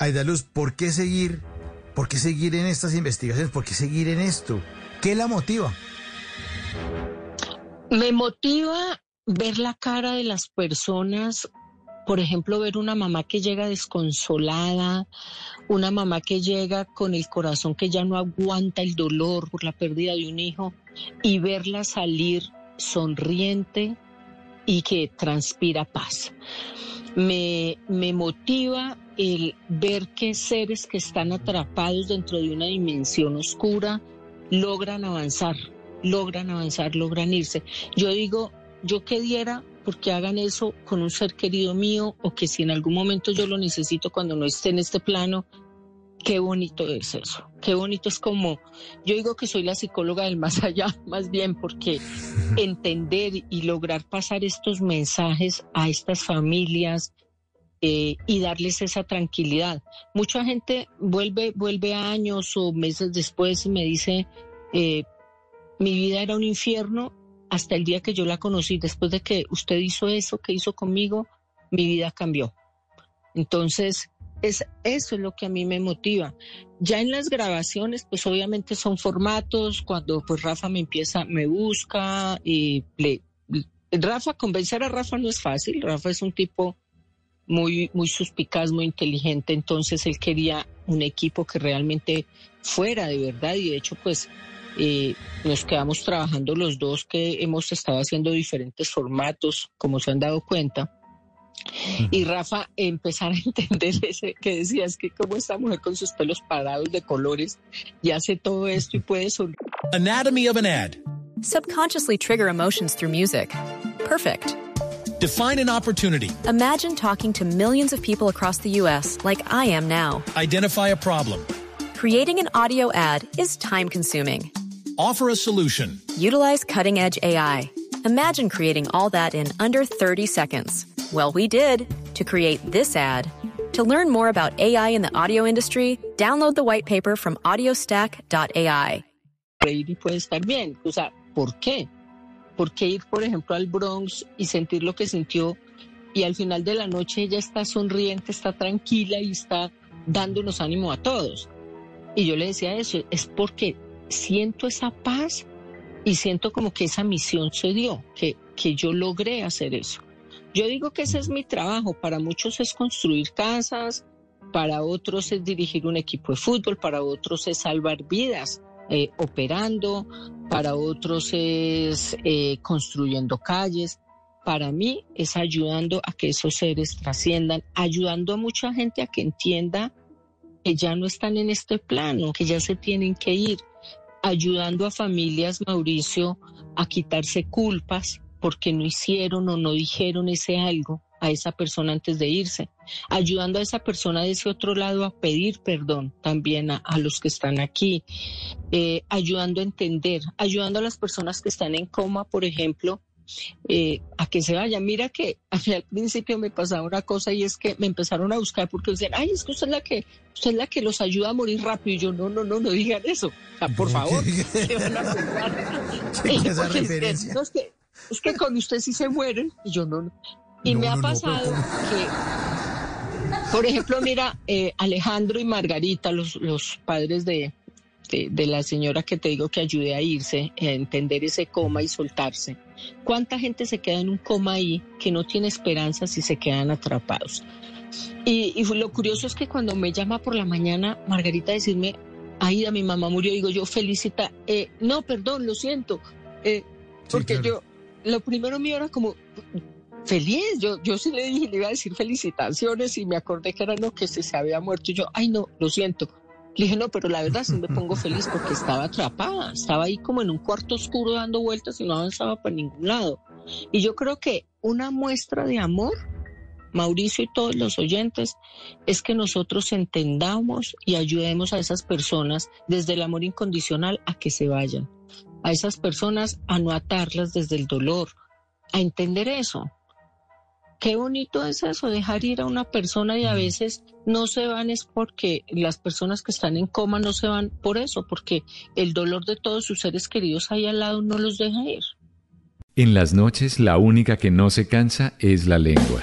Aidaluz, ¿por qué seguir? ¿Por qué seguir en estas investigaciones? ¿Por qué seguir en esto? ¿Qué la motiva? Me motiva ver la cara de las personas, por ejemplo, ver una mamá que llega desconsolada, una mamá que llega con el corazón que ya no aguanta el dolor por la pérdida de un hijo y verla salir sonriente y que transpira paz. Me, me motiva el ver que seres que están atrapados dentro de una dimensión oscura logran avanzar, logran avanzar, logran irse. Yo digo, yo que diera porque hagan eso con un ser querido mío o que si en algún momento yo lo necesito cuando no esté en este plano, qué bonito es eso, qué bonito es como, yo digo que soy la psicóloga del más allá, más bien porque entender y lograr pasar estos mensajes a estas familias eh, y darles esa tranquilidad. Mucha gente vuelve, vuelve años o meses después y me dice, eh, mi vida era un infierno hasta el día que yo la conocí, después de que usted hizo eso que hizo conmigo, mi vida cambió. Entonces, es, eso es lo que a mí me motiva. Ya en las grabaciones, pues obviamente son formatos, cuando pues Rafa me empieza, me busca, y le, Rafa, convencer a Rafa no es fácil, Rafa es un tipo muy, muy suspicaz, muy inteligente, entonces él quería un equipo que realmente fuera de verdad y de hecho pues eh, nos quedamos trabajando los dos que hemos estado haciendo diferentes formatos, como se han dado cuenta. Y Rafa, empezar a entender ese que decías que como esta mujer con sus pelos parados de colores y hace todo esto y puede sonreír. Anatomy of an ad. Subconsciously trigger emotions through music. Perfect. Define an opportunity. Imagine talking to millions of people across the U.S. like I am now. Identify a problem. Creating an audio ad is time consuming. Offer a solution. Utilize cutting edge AI. Imagine creating all that in under 30 seconds. Well, we did to create this ad. To learn more about AI in the audio industry, download the white paper from audiostack.ai. Brady puede estar bien. O sea, ¿por qué? ¿Por qué ir, por ejemplo, al Bronx y sentir lo que sintió y al final de la noche ella está sonriente, está tranquila y está dándonos ánimo a todos? Y yo le decía eso, es porque siento esa paz y siento como que esa misión se dio, que, que yo logré hacer eso. Yo digo que ese es mi trabajo, para muchos es construir casas, para otros es dirigir un equipo de fútbol, para otros es salvar vidas eh, operando, para otros es eh, construyendo calles, para mí es ayudando a que esos seres trasciendan, ayudando a mucha gente a que entienda que ya no están en este plano, que ya se tienen que ir, ayudando a familias, Mauricio, a quitarse culpas porque no hicieron o no dijeron ese algo a esa persona antes de irse, ayudando a esa persona de ese otro lado a pedir perdón también a, los que están aquí, eh, ayudando a entender, ayudando a las personas que están en coma, por ejemplo, eh, a que se vayan. Mira que a mí al principio me pasaba una cosa y es que me empezaron a buscar porque decían, ay, es que usted es la que, usted es la que los ayuda a morir rápido. Y yo, no, no, no, no digan eso. O sea, por favor, ¿qué van a? Es que, con usted sí se mueren y yo no. Y me ha pasado que, por ejemplo, mira, eh, Alejandro y Margarita, los, los padres de, de, la señora que te digo que ayude a irse, a entender ese coma y soltarse. ¿Cuánta gente se queda en un coma ahí que no tiene esperanzas y se quedan atrapados? Y, y lo curioso es que cuando me llama por la mañana Margarita a decirme, Aida, mi mamá murió, digo yo, felicita, eh, no, perdón, lo siento, eh, porque yo, lo primero mío era como feliz, yo, yo sí le dije, le iba a decir felicitaciones y me acordé que era no, que se, se había muerto y yo, ay no, lo siento. Le dije, no, pero la verdad sí me pongo feliz porque estaba atrapada, estaba ahí como en un cuarto oscuro dando vueltas y no avanzaba para ningún lado. Y yo creo que una muestra de amor Mauricio y todos los oyentes, es que nosotros entendamos y ayudemos a esas personas desde el amor incondicional a que se vayan, a esas personas a no atarlas desde el dolor, a entender eso. Qué bonito es eso, dejar ir a una persona y a veces no se van es porque las personas que están en coma no se van por eso, porque el dolor de todos sus seres queridos ahí al lado no los deja ir. En las noches la única que no se cansa es la lengua.